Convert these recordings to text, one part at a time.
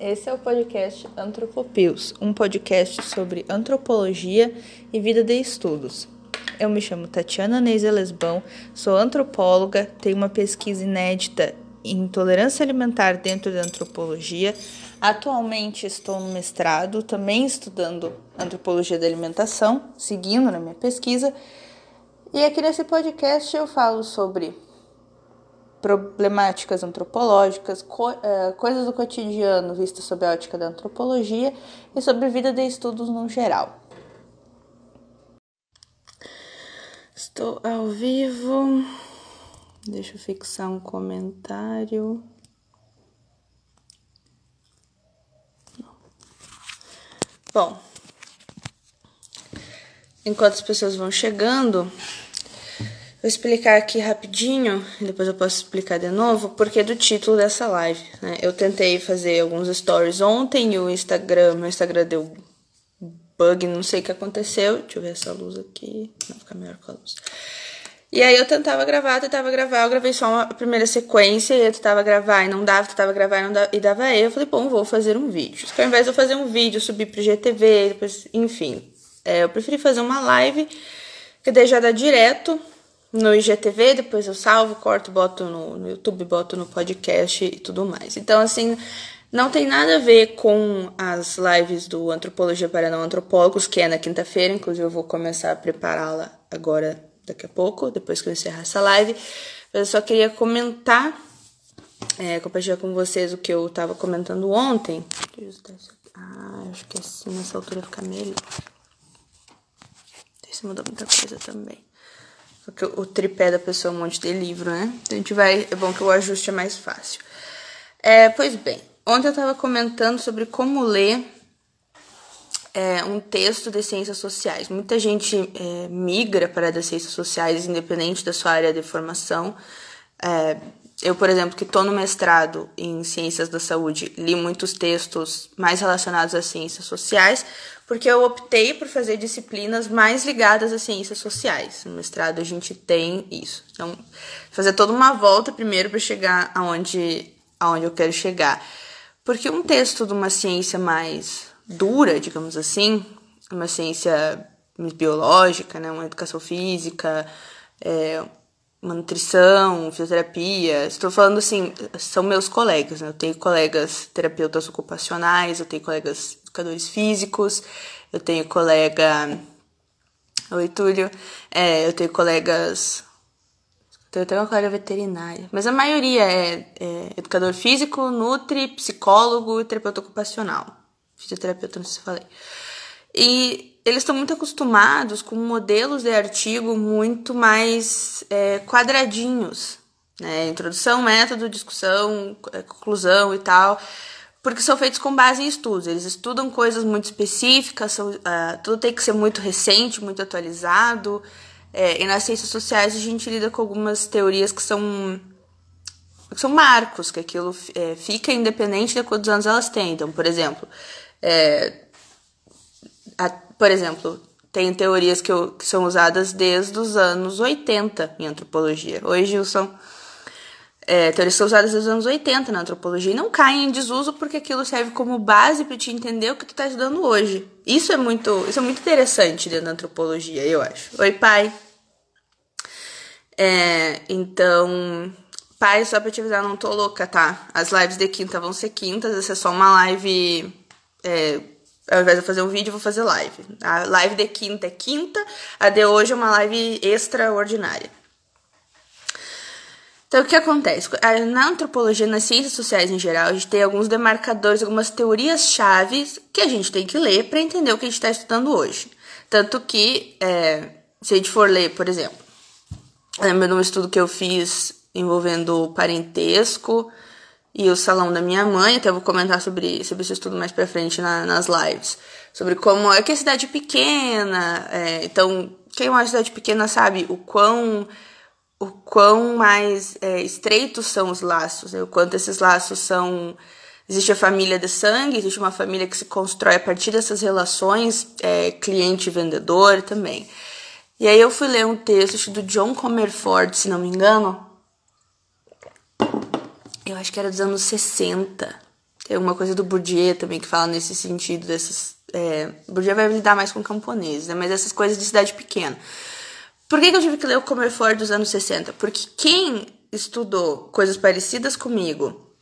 esse é o podcast Antropopios, um podcast sobre antropologia e vida de estudos. Eu me chamo Tatiana Neise Lesbão, sou antropóloga, tenho uma pesquisa inédita em intolerância alimentar dentro da antropologia. Atualmente estou no mestrado, também estudando antropologia da alimentação, seguindo na minha pesquisa. E aqui nesse podcast eu falo sobre problemáticas antropológicas, co uh, coisas do cotidiano vistas sob a ótica da antropologia e sobre vida de estudos no geral. Estou ao vivo. Deixa eu fixar um comentário. Bom, enquanto as pessoas vão chegando, Vou explicar aqui rapidinho, depois eu posso explicar de novo, porque do título dessa live. Né? Eu tentei fazer alguns stories ontem e o Instagram, meu Instagram deu bug, não sei o que aconteceu. Deixa eu ver essa luz aqui. Vai ficar melhor com a luz. E aí eu tentava gravar, tentava gravar, eu gravei só uma primeira sequência, e eu tentava gravar e não dava, tentava gravar e não dava, e dava aí. Eu falei, bom, vou fazer um vídeo. Só que ao invés de eu fazer um vídeo, subir pro GTV, depois, enfim. É, eu preferi fazer uma live, que daí já dá direto no IGTV, depois eu salvo, corto, boto no, no YouTube, boto no podcast e tudo mais. Então, assim, não tem nada a ver com as lives do Antropologia para Não Antropólogos, que é na quinta-feira, inclusive eu vou começar a prepará-la agora, daqui a pouco, depois que eu encerrar essa live. Eu só queria comentar, é, compartilhar com vocês o que eu estava comentando ontem. Ah, acho que assim, nessa altura fica melhor. Eu mudar muita coisa também. Porque o tripé da pessoa é um monte de livro, né? Então a gente vai. É bom que o ajuste é mais fácil. É, pois bem, ontem eu estava comentando sobre como ler é, um texto de ciências sociais. Muita gente é, migra para as ciências sociais, independente da sua área de formação. Eu, por exemplo, que estou no mestrado em ciências da saúde, li muitos textos mais relacionados às ciências sociais, porque eu optei por fazer disciplinas mais ligadas às ciências sociais. No mestrado a gente tem isso. Então, fazer toda uma volta primeiro para chegar aonde, aonde eu quero chegar. Porque um texto de uma ciência mais dura, digamos assim, uma ciência biológica, né, uma educação física, é, nutrição, fisioterapia. Estou falando assim, são meus colegas, né? Eu tenho colegas terapeutas ocupacionais, eu tenho colegas educadores físicos, eu tenho colega. Oi, Túlio. É, eu tenho colegas. Eu tenho uma colega veterinária. Mas a maioria é, é educador físico, nutri, psicólogo e terapeuta ocupacional. Fisioterapeuta, não sei se falei. E eles estão muito acostumados com modelos de artigo muito mais é, quadradinhos, né? Introdução, método, discussão, é, conclusão e tal, porque são feitos com base em estudos. Eles estudam coisas muito específicas, são, uh, tudo tem que ser muito recente, muito atualizado. É, e nas ciências sociais a gente lida com algumas teorias que são que são marcos, que aquilo é, fica independente de quantos anos elas têm. Então, por exemplo, é, por exemplo, tem teorias que, eu, que, são usadas desde os anos 80 em antropologia. Oi, Gilson. É, teorias que são usadas desde os anos 80 na antropologia e não caem em desuso porque aquilo serve como base para te entender o que tu está estudando hoje. Isso é muito, isso é muito interessante dentro da antropologia, eu acho. Oi, pai. É, então, pai, só pra te avisar, não tô louca, tá? As lives de quinta vão ser quintas, essa é só uma live é, ao invés de fazer um vídeo, vou fazer live. A live de quinta é quinta, a de hoje é uma live extraordinária. Então, o que acontece? Na antropologia, nas ciências sociais em geral, a gente tem alguns demarcadores, algumas teorias chaves que a gente tem que ler para entender o que a gente está estudando hoje. Tanto que, é, se a gente for ler, por exemplo, lembro de um estudo que eu fiz envolvendo parentesco, e o salão da minha mãe, até vou comentar sobre, sobre esse estudo mais pra frente na, nas lives. Sobre como é que é cidade pequena, é, então quem é uma cidade pequena sabe o quão, o quão mais é, estreitos são os laços, né? o quanto esses laços são. Existe a família de sangue, existe uma família que se constrói a partir dessas relações é, cliente-vendedor também. E aí eu fui ler um texto do John Comerford, se não me engano, eu acho que era dos anos 60, Tem uma coisa do Bourdieu também que fala nesse sentido dessas. É, Bourdieu vai lidar mais com camponeses, né? Mas essas coisas de cidade pequena. Por que, que eu tive que ler o Comer Fora dos anos 60? Porque quem estudou coisas parecidas comigo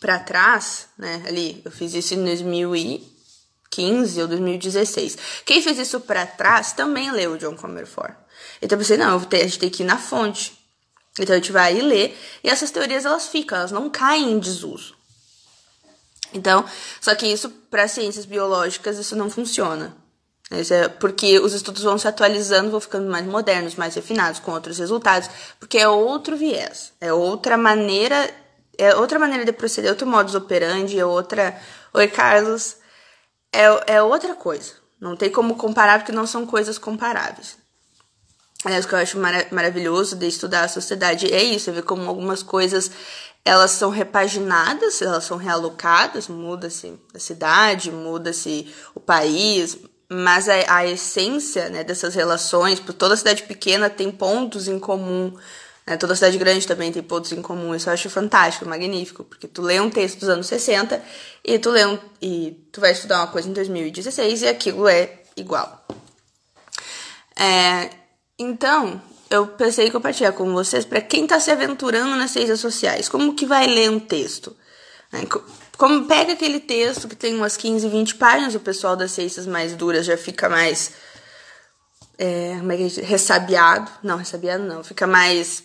para trás, né? Ali, eu fiz isso em 2015 ou 2016. Quem fez isso para trás também leu o John Comerford. Então eu pensei, não, a gente tem que ir na fonte. Então a gente vai ler e essas teorias elas ficam, elas não caem em desuso. Então, só que isso para ciências biológicas isso não funciona. Isso é porque os estudos vão se atualizando, vão ficando mais modernos, mais refinados, com outros resultados, porque é outro viés, é outra maneira, é outra maneira de proceder, outro modus operandi, é outra. Oi, Carlos. É, é outra coisa. Não tem como comparar porque não são coisas comparáveis. É isso que eu acho mara maravilhoso de estudar a sociedade. É isso, é ver como algumas coisas elas são repaginadas, elas são realocadas, muda-se a cidade, muda-se o país, mas a, a essência né, dessas relações, por toda cidade pequena tem pontos em comum, né, toda cidade grande também tem pontos em comum, isso eu acho fantástico, magnífico, porque tu lê um texto dos anos 60 e tu, lê um, e tu vai estudar uma coisa em 2016 e aquilo é igual. É, então, eu pensei em compartilhar com vocês para quem está se aventurando nas ciências sociais, como que vai ler um texto? Né? Como pega aquele texto que tem umas 15, 20 páginas, o pessoal das ciências mais duras já fica mais é, é ressabiado. Não, ressabiado não, fica mais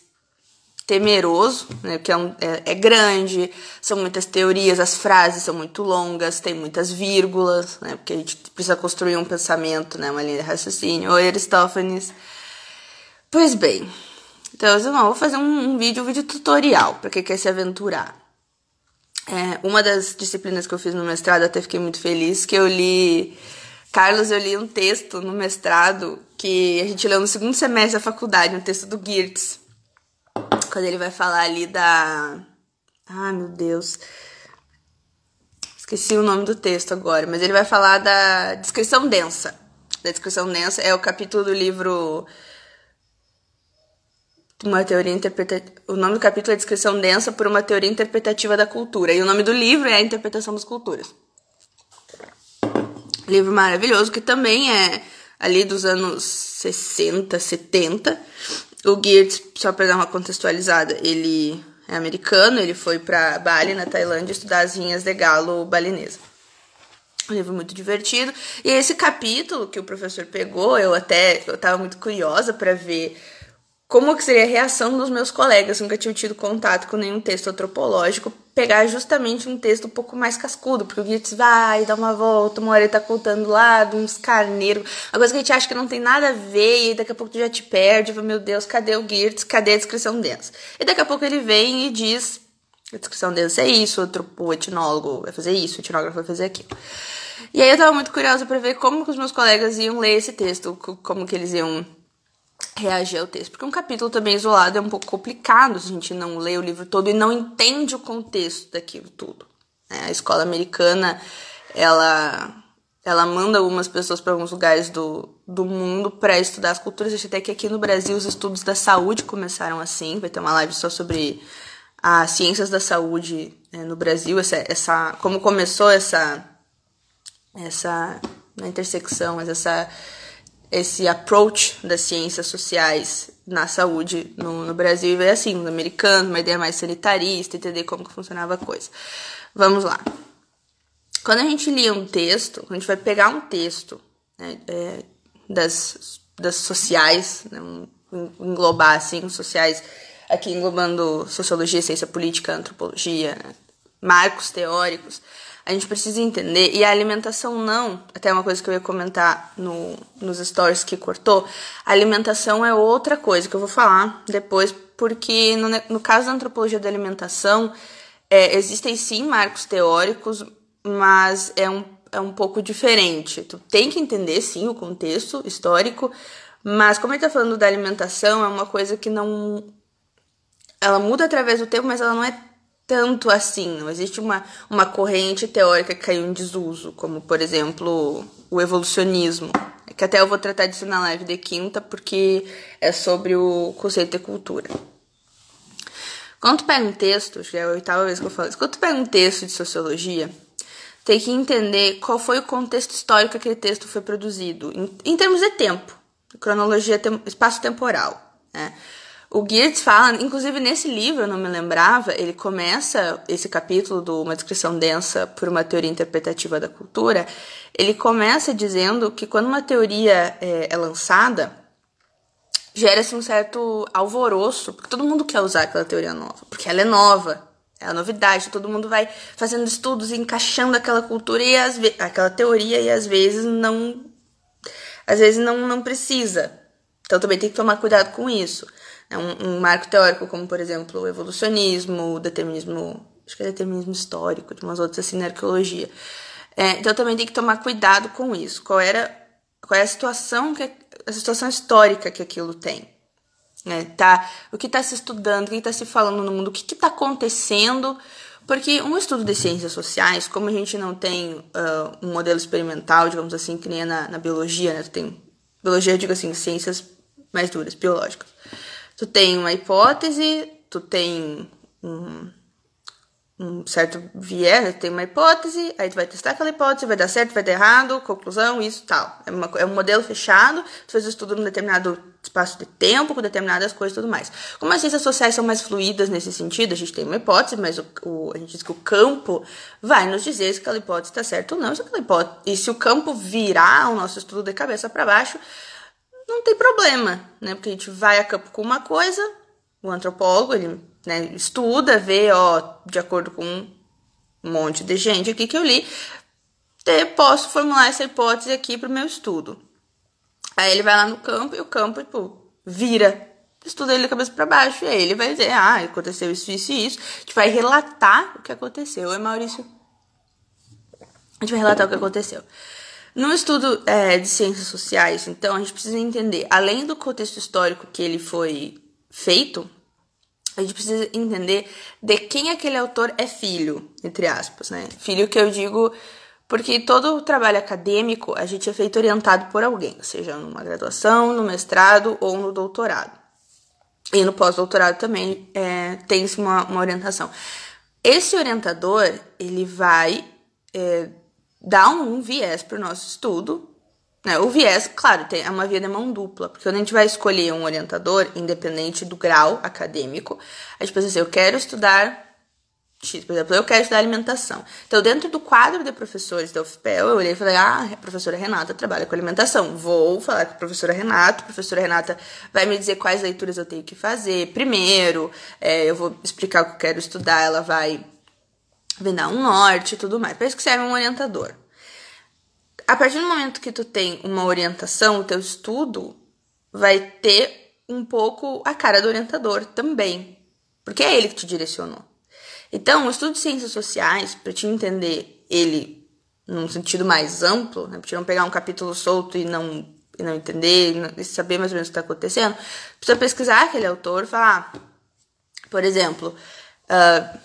temeroso, né? Porque é, um, é, é, grande, são muitas teorias, as frases são muito longas, tem muitas vírgulas, né? Porque a gente precisa construir um pensamento, né? Uma linha de raciocínio. Oi, Aristófanes. Pois bem, então eu vou fazer um, um vídeo, um vídeo tutorial para quem quer se aventurar. É, uma das disciplinas que eu fiz no mestrado, até fiquei muito feliz, que eu li. Carlos, eu li um texto no mestrado que a gente leu no segundo semestre da faculdade, um texto do Geertz. Quando ele vai falar ali da. Ai, meu Deus. Esqueci o nome do texto agora, mas ele vai falar da descrição densa. Da descrição densa é o capítulo do livro uma teoria interpretativa. O nome do capítulo é Descrição Densa por uma Teoria Interpretativa da Cultura. E o nome do livro é A Interpretação das Culturas. Livro maravilhoso, que também é ali dos anos 60, 70. O Geertz, só para dar uma contextualizada, ele é americano, ele foi para Bali, na Tailândia, estudar as vinhas de galo balinesa. Um livro muito divertido. E esse capítulo que o professor pegou, eu até eu tava muito curiosa para ver como que seria a reação dos meus colegas, nunca tinham tido contato com nenhum texto antropológico, pegar justamente um texto um pouco mais cascudo, porque o Geertz vai, dá uma volta, uma hora ele tá contando lá de uns carneiros, a coisa que a gente acha que não tem nada a ver, e daqui a pouco tu já te perde, meu Deus, cadê o Geertz, cadê a descrição densa? E daqui a pouco ele vem e diz, a descrição densa é isso, o etnólogo vai fazer isso, o etnógrafo vai fazer aquilo. E aí eu tava muito curiosa para ver como que os meus colegas iam ler esse texto, como que eles iam reagir ao texto. Porque um capítulo também isolado é um pouco complicado se a gente não lê o livro todo e não entende o contexto daquilo tudo. Né? A escola americana, ela, ela manda algumas pessoas para alguns lugares do, do mundo para estudar as culturas. Acho até que aqui no Brasil os estudos da saúde começaram assim. Vai ter uma live só sobre as ciências da saúde né, no Brasil, essa, essa, como começou essa, essa na intersecção, mas essa esse approach das ciências sociais na saúde no, no Brasil e veio assim, no americano, uma ideia mais sanitarista, entender como que funcionava a coisa. Vamos lá. Quando a gente lia um texto, quando a gente vai pegar um texto né, é, das, das sociais, né, englobar assim, sociais, aqui englobando sociologia, ciência política, antropologia, né, marcos teóricos, a gente precisa entender, e a alimentação não, até uma coisa que eu ia comentar no, nos stories que cortou, a alimentação é outra coisa que eu vou falar depois, porque no, no caso da antropologia da alimentação, é, existem sim marcos teóricos, mas é um, é um pouco diferente. Tu tem que entender sim o contexto histórico, mas como ele está falando da alimentação, é uma coisa que não. Ela muda através do tempo, mas ela não é tanto assim. Não existe uma, uma corrente teórica que caiu em desuso, como, por exemplo, o evolucionismo. Que até eu vou tratar disso na live de quinta, porque é sobre o conceito de cultura. Quando tu pega um texto, já é a oitava vez que eu falo isso, quando tu pega um texto de sociologia, tem que entender qual foi o contexto histórico que aquele texto foi produzido, em, em termos de tempo, cronologia, tem, espaço temporal, né? O Geertz fala, inclusive nesse livro, eu não me lembrava, ele começa esse capítulo de uma descrição densa por uma teoria interpretativa da cultura, ele começa dizendo que quando uma teoria é, é lançada, gera-se um certo alvoroço, porque todo mundo quer usar aquela teoria nova, porque ela é nova, é a novidade, todo mundo vai fazendo estudos encaixando aquela cultura e aquela teoria e às vezes não às vezes não, não precisa. Então também tem que tomar cuidado com isso. É um, um marco teórico, como por exemplo o evolucionismo, o determinismo, acho que é determinismo histórico, de umas outras assim na arqueologia. É, então também tem que tomar cuidado com isso. Qual era qual é a situação que a situação histórica que aquilo tem? Né? Tá, o que está se estudando, o que está se falando no mundo, o que está acontecendo? Porque um estudo de ciências sociais, como a gente não tem uh, um modelo experimental, digamos assim, que nem é na, na biologia, né? Tem biologia, eu digo assim, ciências mais duras, biológicas. Tu tem uma hipótese, tu tem um, um certo viés, tem uma hipótese, aí tu vai testar aquela hipótese, vai dar certo, vai dar errado, conclusão, isso, tal. É, uma, é um modelo fechado, tu faz o estudo num determinado espaço de tempo, com determinadas coisas e tudo mais. Como as ciências sociais são mais fluídas nesse sentido, a gente tem uma hipótese, mas o, o a gente diz que o campo vai nos dizer se aquela hipótese está certa ou não, se aquela hipótese, e se o campo virar o nosso estudo de cabeça para baixo, não tem problema, né? Porque a gente vai a campo com uma coisa, o antropólogo, ele né, estuda, vê, ó, de acordo com um monte de gente aqui que eu li, te, posso formular essa hipótese aqui para o meu estudo. Aí ele vai lá no campo e o campo, tipo, vira. Estuda ele de cabeça para baixo. E aí ele vai dizer, ah, aconteceu isso, isso e isso. A gente vai relatar o que aconteceu. Oi, Maurício. A gente vai relatar o que aconteceu. No estudo é, de ciências sociais, então, a gente precisa entender, além do contexto histórico que ele foi feito, a gente precisa entender de quem aquele autor é filho, entre aspas, né? Filho que eu digo porque todo o trabalho acadêmico a gente é feito orientado por alguém, seja numa graduação, no mestrado ou no doutorado. E no pós-doutorado também é, tem-se uma, uma, orientação. Esse orientador, ele vai é, dar um, viés para o nosso estudo, né? O viés, claro, tem, é uma via de mão dupla, porque quando a gente vai escolher um orientador, independente do grau acadêmico, a gente pensa assim, eu quero estudar por exemplo, eu quero estudar alimentação. Então, dentro do quadro de professores da UFPEL, eu olhei e falei, ah, a professora Renata trabalha com alimentação. Vou falar com a professora Renata, a professora Renata vai me dizer quais leituras eu tenho que fazer. Primeiro, é, eu vou explicar o que eu quero estudar, ela vai me dar um norte e tudo mais. Para isso que serve um orientador a partir do momento que tu tem uma orientação, o teu estudo vai ter um pouco a cara do orientador também, porque é ele que te direcionou. Então, o estudo de ciências sociais, para te entender ele num sentido mais amplo, né, para não pegar um capítulo solto e não, e não entender, e saber mais ou menos o que está acontecendo, precisa pesquisar aquele autor falar, por exemplo, uh,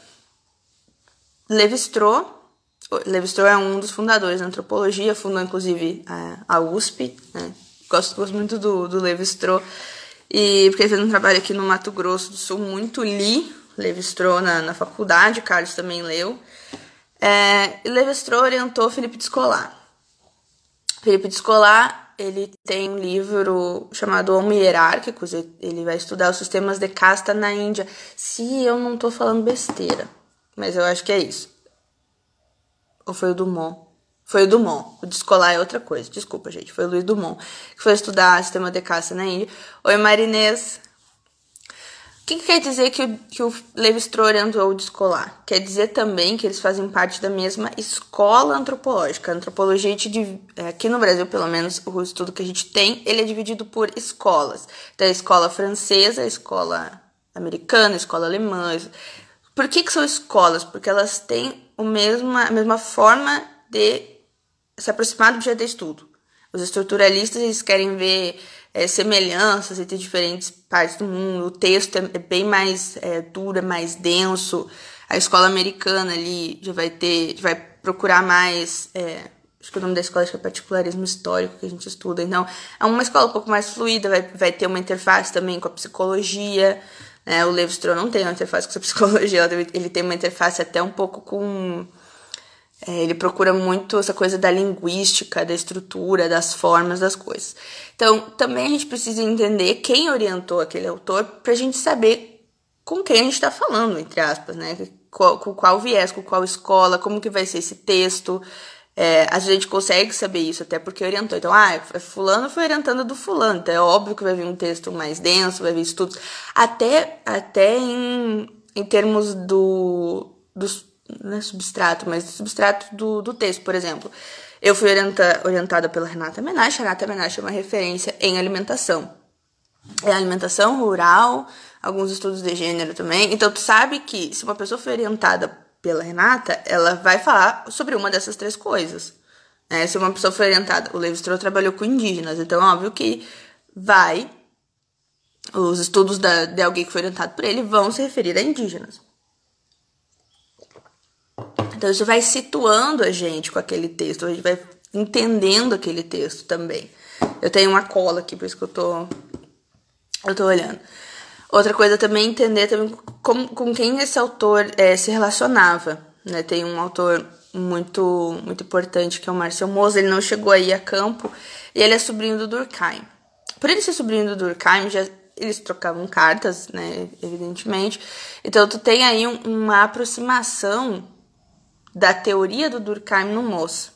Levi-Strauss Levi-Strauss é um dos fundadores da antropologia, fundou inclusive a USP, né? Gosto, gosto muito do, do Levi-Strauss, e porque ele fez um trabalho aqui no Mato Grosso do Sul, muito li Levi-Strauss na, na faculdade, Carlos também leu. É, e Levi-Strauss orientou Felipe de Escolar. Felipe de Escolar, ele tem um livro chamado Homo Hierárquico, ele vai estudar os sistemas de casta na Índia. Se eu não estou falando besteira, mas eu acho que é isso. Ou foi o Dumont? Foi o Dumont. O de escolar é outra coisa. Desculpa, gente. Foi o Luiz Dumont, que foi estudar sistema de caça na Índia. Oi, Marinês. O que, que, quer dizer que o, que o Levi-Strauss o descolar? Quer dizer também que eles fazem parte da mesma escola antropológica. A antropologia, é, aqui no Brasil, pelo menos, o estudo que a gente tem, ele é dividido por escolas. Então, a escola francesa, a escola americana, a escola alemã. Por que, que são escolas? Porque elas têm o mesmo, a mesma forma de se aproximar do objeto de estudo. Os estruturalistas eles querem ver é, semelhanças entre diferentes partes do mundo. O texto é, é bem mais é, duro, é mais denso. A escola americana ali já vai ter, já vai procurar mais. É, acho que o nome da escola é particularismo histórico que a gente estuda. Então, é uma escola um pouco mais fluida, vai, vai ter uma interface também com a psicologia. Né? O Levi-Strauss não tem uma interface com a psicologia, ele tem uma interface até um pouco com... É, ele procura muito essa coisa da linguística, da estrutura, das formas das coisas. Então, também a gente precisa entender quem orientou aquele autor para a gente saber com quem a gente está falando, entre aspas, né? Com qual viés, com qual escola, como que vai ser esse texto, é, a gente consegue saber isso, até porque orientou. Então, ah, fulano foi orientando do fulano. Então é óbvio que vai vir um texto mais denso, vai vir estudos. Até, até em, em termos do, do não é substrato, mas do substrato do, do texto, por exemplo. Eu fui orienta, orientada pela Renata Menache. A Renata Menache é uma referência em alimentação. É alimentação rural, alguns estudos de gênero também. Então, tu sabe que se uma pessoa foi orientada pela Renata, ela vai falar sobre uma dessas três coisas. Né? Se uma pessoa foi orientada, o Levi Strauss trabalhou com indígenas, então é óbvio que vai, os estudos da, de alguém que foi orientado por ele vão se referir a indígenas. Então isso vai situando a gente com aquele texto, a gente vai entendendo aquele texto também. Eu tenho uma cola aqui, por isso que eu tô, eu tô olhando. Outra coisa também entender também com, com quem esse autor é, se relacionava. Né? Tem um autor muito muito importante que é o Marcel Moser, ele não chegou aí a campo e ele é sobrinho do Durkheim. Por ele ser sobrinho do Durkheim, já eles trocavam cartas, né, evidentemente. Então tu tem aí um, uma aproximação da teoria do Durkheim no Moço.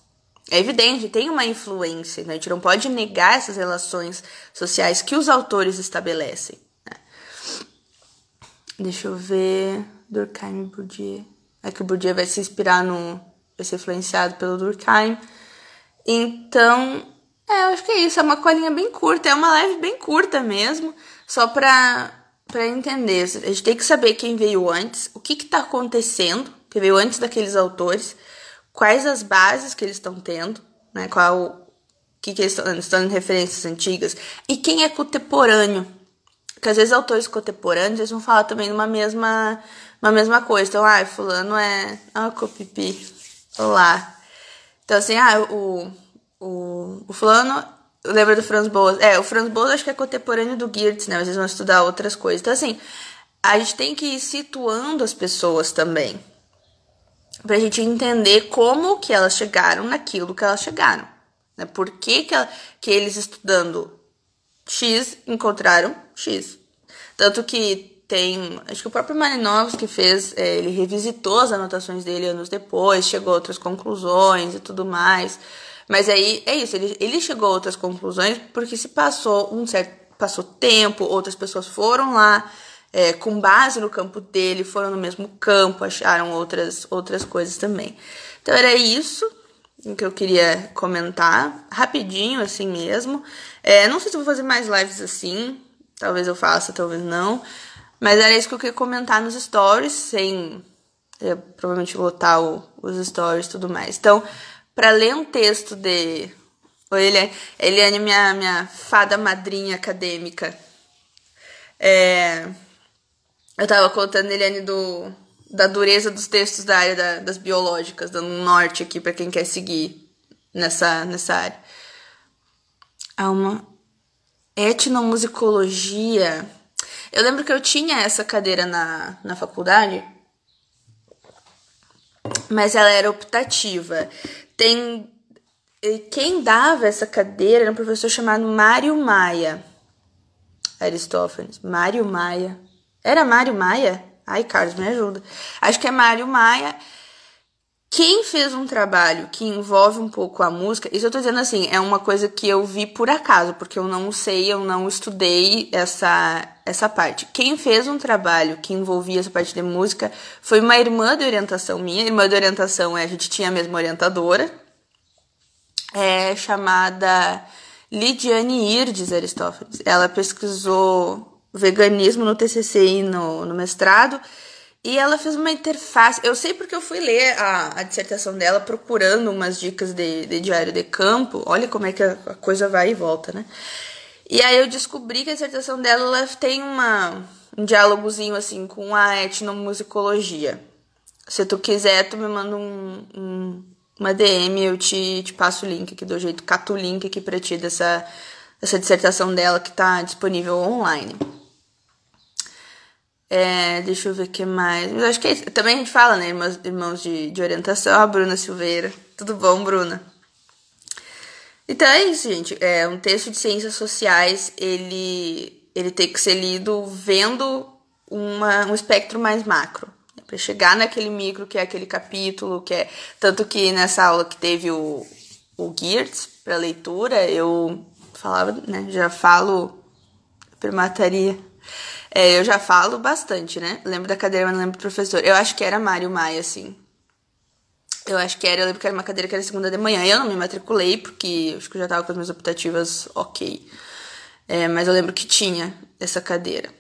É evidente, tem uma influência, né? a gente não pode negar essas relações sociais que os autores estabelecem. Deixa eu ver. Durkheim e Bourdieu. É que o Bourdieu vai se inspirar no. vai ser influenciado pelo Durkheim. Então, é, eu acho que é isso. É uma colinha bem curta. É uma live bem curta mesmo. Só pra, pra entender. A gente tem que saber quem veio antes, o que que tá acontecendo, que veio antes daqueles autores, quais as bases que eles estão tendo, né? Qual. O que, que eles estão, estão em referências antigas. E quem é contemporâneo porque às vezes autores contemporâneos eles vão falar também uma mesma, uma mesma coisa. Então, ah, fulano é. Ah, copipi. Olá. Então, assim, ah, o, o, o fulano. Lembra do Franz Boas? É, o Franz Boas acho que é contemporâneo do Geertz, né? Mas eles vão estudar outras coisas. Então, assim, a gente tem que ir situando as pessoas também. Pra gente entender como que elas chegaram naquilo que elas chegaram. Né? Por que, que, ela, que eles estudando X encontraram X. Tanto que tem. Acho que o próprio Malinowski fez. É, ele revisitou as anotações dele anos depois, chegou a outras conclusões e tudo mais. Mas aí é isso, ele, ele chegou a outras conclusões porque se passou um certo. Passou tempo, outras pessoas foram lá. É, com base no campo dele, foram no mesmo campo, acharam outras, outras coisas também. Então era isso que eu queria comentar, rapidinho assim mesmo. É, não sei se vou fazer mais lives assim, talvez eu faça, talvez não. Mas era isso que eu queria comentar nos stories, sem é, provavelmente lotar o, os stories e tudo mais. Então, para ler um texto de. Eliane, Eliane minha, minha fada madrinha acadêmica. É, eu tava contando, Eliane, do, da dureza dos textos da área da, das biológicas, dando um norte aqui para quem quer seguir nessa, nessa área. Há uma etnomusicologia. Eu lembro que eu tinha essa cadeira na, na faculdade, mas ela era optativa. Tem quem dava essa cadeira era um professor chamado Mário Maia. Aristófanes. Mário Maia. Era Mário Maia? Ai, Carlos, me ajuda. Acho que é Mário Maia. Quem fez um trabalho que envolve um pouco a música, isso eu tô dizendo assim, é uma coisa que eu vi por acaso, porque eu não sei, eu não estudei essa, essa parte. Quem fez um trabalho que envolvia essa parte de música foi uma irmã de orientação minha. Irmã de orientação é, a gente tinha a mesma orientadora, é chamada Lidiane Irdes Aristófanes. Ela pesquisou veganismo no TCC e no, no mestrado. E ela fez uma interface. Eu sei porque eu fui ler a, a dissertação dela procurando umas dicas de, de diário de campo. Olha como é que a, a, coisa vai e volta, né? E aí eu descobri que a dissertação dela ela tem uma, um diálogozinho assim com a etnomusicologia. Se tu quiser, tu me manda um, um, uma DM, eu te, te passo o link aqui do jeito, cato o link aqui pra ti dessa, dessa dissertação dela que tá disponível online. É, deixa eu ver o que mais. Mas acho que é. Também a gente fala, né? Irmãos, irmãos de, de orientação. Ó, Bruna Silveira. Tudo bom, Bruna? Então é isso, gente. É um texto de ciências sociais, ele, ele tem que ser lido vendo uma, um espectro mais macro. Né? Para chegar naquele micro que é aquele capítulo, que é. Tanto que nessa aula que teve o, o Geertz para leitura, eu falava, né? Já falo primataria. É, eu já falo bastante, né? Lembro da cadeira, mas não lembro do professor. Eu acho que era Mário Maia, assim. Eu acho que era, eu lembro que era uma cadeira que era segunda de manhã. Eu não me matriculei, porque acho que eu já tava com as minhas optativas ok. É, mas eu lembro que tinha essa cadeira.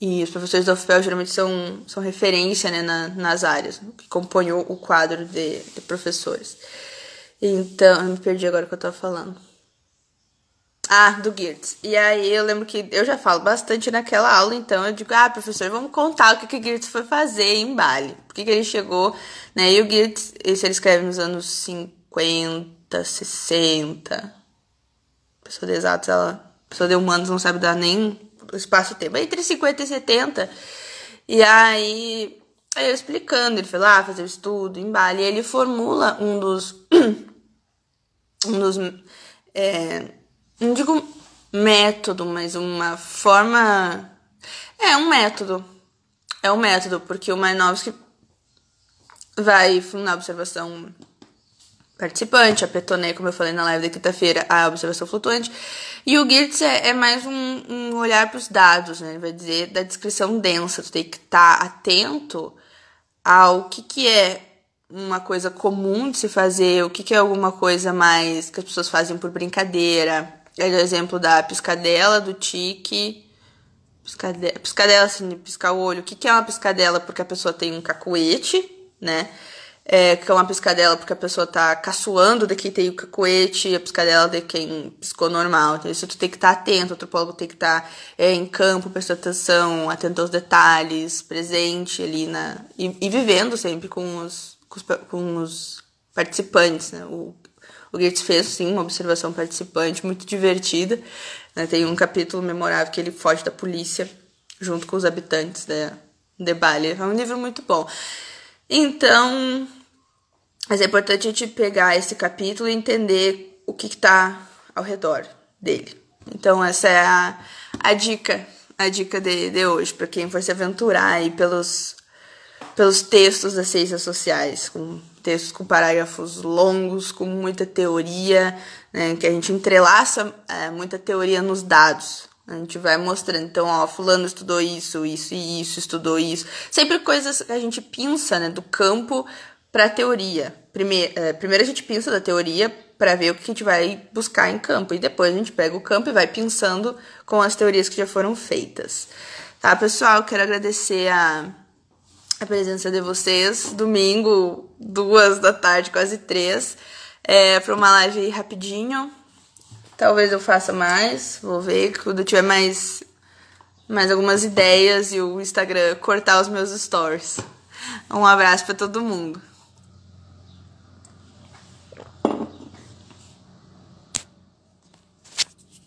E os professores da UFPEL geralmente são, são referência né, na, nas áreas, que compõem o, o quadro de, de professores. Então, eu me perdi agora o que eu tava falando. Ah, do Geertz. E aí eu lembro que eu já falo bastante naquela aula, então eu digo, ah, professor, vamos contar o que, que o Geertz foi fazer em Bali. Por que, que ele chegou, né? E o Geertz, isso ele escreve nos anos 50, 60. A pessoa de exatos, ela. Pessoa de humanos não sabe dar nem espaço-tempo. Entre 50 e 70. E aí, aí eu explicando, ele foi lá fazer o estudo em Bali, e ele formula um dos. um dos. É, não digo método, mas uma forma. É um método. É um método, porque o Malinowski vai na observação participante, a Petonet, como eu falei na live da quinta-feira, a observação flutuante. E o Geertz é, é mais um, um olhar para os dados, né? Ele vai dizer da descrição densa. Tu tem que estar tá atento ao que, que é uma coisa comum de se fazer, o que, que é alguma coisa mais que as pessoas fazem por brincadeira, é o exemplo da piscadela, do tique. Piscadela, piscadela assim, piscar o olho. O que, que é uma piscadela? Porque a pessoa tem um cacuete, né? É, que é uma piscadela porque a pessoa tá caçoando de quem tem o cacuete e a piscadela de quem piscou normal. Então, isso tu tem que estar tá atento, o antropólogo tem que estar tá, é, em campo, prestando atenção, atento aos detalhes, presente ali na. E, e vivendo sempre com os, com os, com os participantes, né? O, o Gates fez, sim, uma observação participante muito divertida. Né? Tem um capítulo memorável que ele foge da polícia junto com os habitantes de, de Bali. É um livro muito bom. Então, mas é importante a gente pegar esse capítulo e entender o que está ao redor dele. Então, essa é a, a dica, a dica de, de hoje, para quem for se aventurar aí pelos, pelos textos das ciências sociais, com textos com parágrafos longos, com muita teoria, né, que a gente entrelaça é, muita teoria nos dados. A gente vai mostrando, então, ó, fulano estudou isso, isso e isso, estudou isso. Sempre coisas que a gente pinça, né, do campo para a teoria. Primeiro, é, primeiro a gente pinça da teoria para ver o que a gente vai buscar em campo e depois a gente pega o campo e vai pensando com as teorias que já foram feitas. Tá, pessoal? Quero agradecer a a presença de vocês. Domingo, duas da tarde, quase três, é, para uma live rapidinho. Talvez eu faça mais, vou ver quando tiver mais, mais algumas ideias e o Instagram cortar os meus stories. Um abraço para todo mundo.